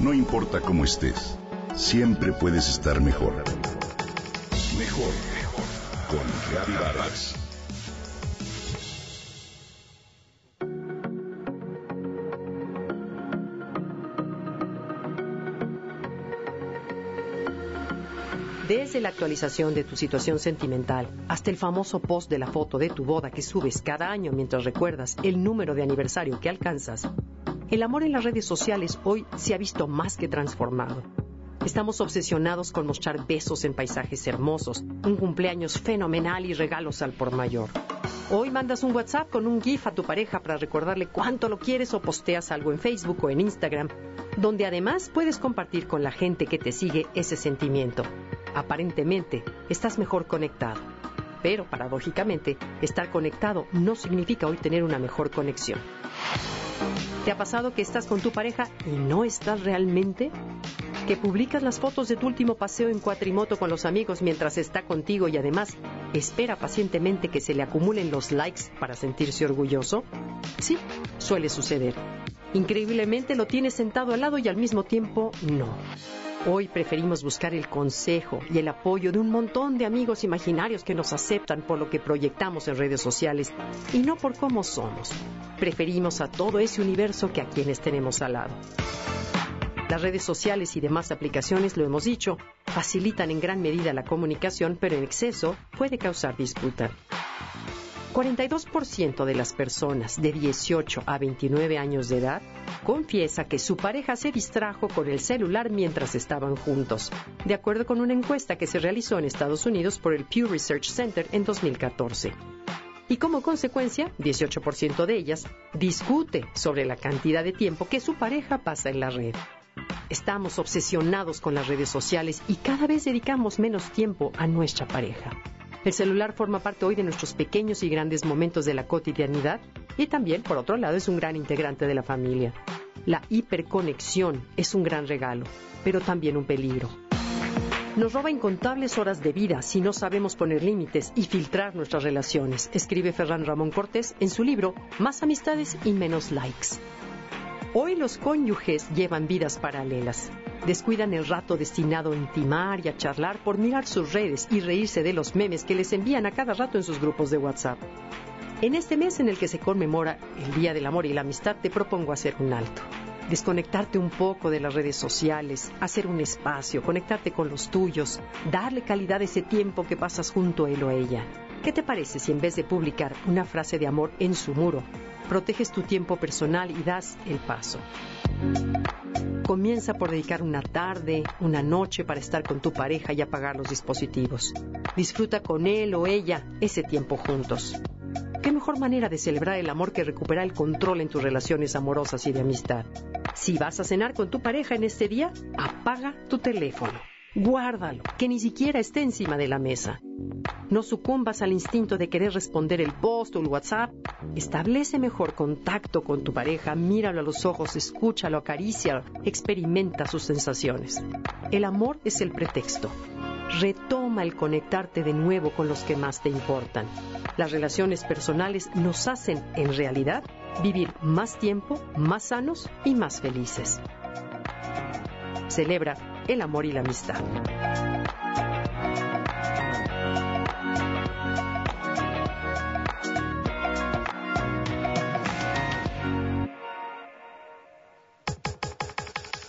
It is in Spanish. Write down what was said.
No importa cómo estés, siempre puedes estar mejor. Mejor, mejor. Con Vargas. Desde la actualización de tu situación sentimental hasta el famoso post de la foto de tu boda que subes cada año mientras recuerdas el número de aniversario que alcanzas, el amor en las redes sociales hoy se ha visto más que transformado. Estamos obsesionados con mostrar besos en paisajes hermosos, un cumpleaños fenomenal y regalos al por mayor. Hoy mandas un WhatsApp con un GIF a tu pareja para recordarle cuánto lo quieres o posteas algo en Facebook o en Instagram, donde además puedes compartir con la gente que te sigue ese sentimiento. Aparentemente, estás mejor conectado. Pero, paradójicamente, estar conectado no significa hoy tener una mejor conexión. ¿Te ha pasado que estás con tu pareja y no estás realmente? ¿Que publicas las fotos de tu último paseo en cuatrimoto con los amigos mientras está contigo y además espera pacientemente que se le acumulen los likes para sentirse orgulloso? Sí, suele suceder. Increíblemente lo tienes sentado al lado y al mismo tiempo no. Hoy preferimos buscar el consejo y el apoyo de un montón de amigos imaginarios que nos aceptan por lo que proyectamos en redes sociales y no por cómo somos. Preferimos a todo ese universo que a quienes tenemos al lado. Las redes sociales y demás aplicaciones, lo hemos dicho, facilitan en gran medida la comunicación, pero en exceso puede causar disputa. 42% de las personas de 18 a 29 años de edad confiesa que su pareja se distrajo con el celular mientras estaban juntos, de acuerdo con una encuesta que se realizó en Estados Unidos por el Pew Research Center en 2014. Y como consecuencia, 18% de ellas discute sobre la cantidad de tiempo que su pareja pasa en la red. Estamos obsesionados con las redes sociales y cada vez dedicamos menos tiempo a nuestra pareja. El celular forma parte hoy de nuestros pequeños y grandes momentos de la cotidianidad y también, por otro lado, es un gran integrante de la familia. La hiperconexión es un gran regalo, pero también un peligro. Nos roba incontables horas de vida si no sabemos poner límites y filtrar nuestras relaciones, escribe Ferran Ramón Cortés en su libro Más amistades y menos likes. Hoy los cónyuges llevan vidas paralelas. Descuidan el rato destinado a intimar y a charlar por mirar sus redes y reírse de los memes que les envían a cada rato en sus grupos de WhatsApp. En este mes en el que se conmemora el Día del Amor y la Amistad, te propongo hacer un alto. Desconectarte un poco de las redes sociales, hacer un espacio, conectarte con los tuyos, darle calidad a ese tiempo que pasas junto a él o a ella. ¿Qué te parece si en vez de publicar una frase de amor en su muro, proteges tu tiempo personal y das el paso? Comienza por dedicar una tarde, una noche para estar con tu pareja y apagar los dispositivos. Disfruta con él o ella ese tiempo juntos. ¿Qué mejor manera de celebrar el amor que recuperar el control en tus relaciones amorosas y de amistad? Si vas a cenar con tu pareja en este día, apaga tu teléfono. Guárdalo, que ni siquiera esté encima de la mesa. No sucumbas al instinto de querer responder el post o el WhatsApp. Establece mejor contacto con tu pareja, míralo a los ojos, escúchalo, acaricia, experimenta sus sensaciones. El amor es el pretexto. Retoma el conectarte de nuevo con los que más te importan. Las relaciones personales nos hacen, en realidad, vivir más tiempo, más sanos y más felices. Celebra el amor y la amistad.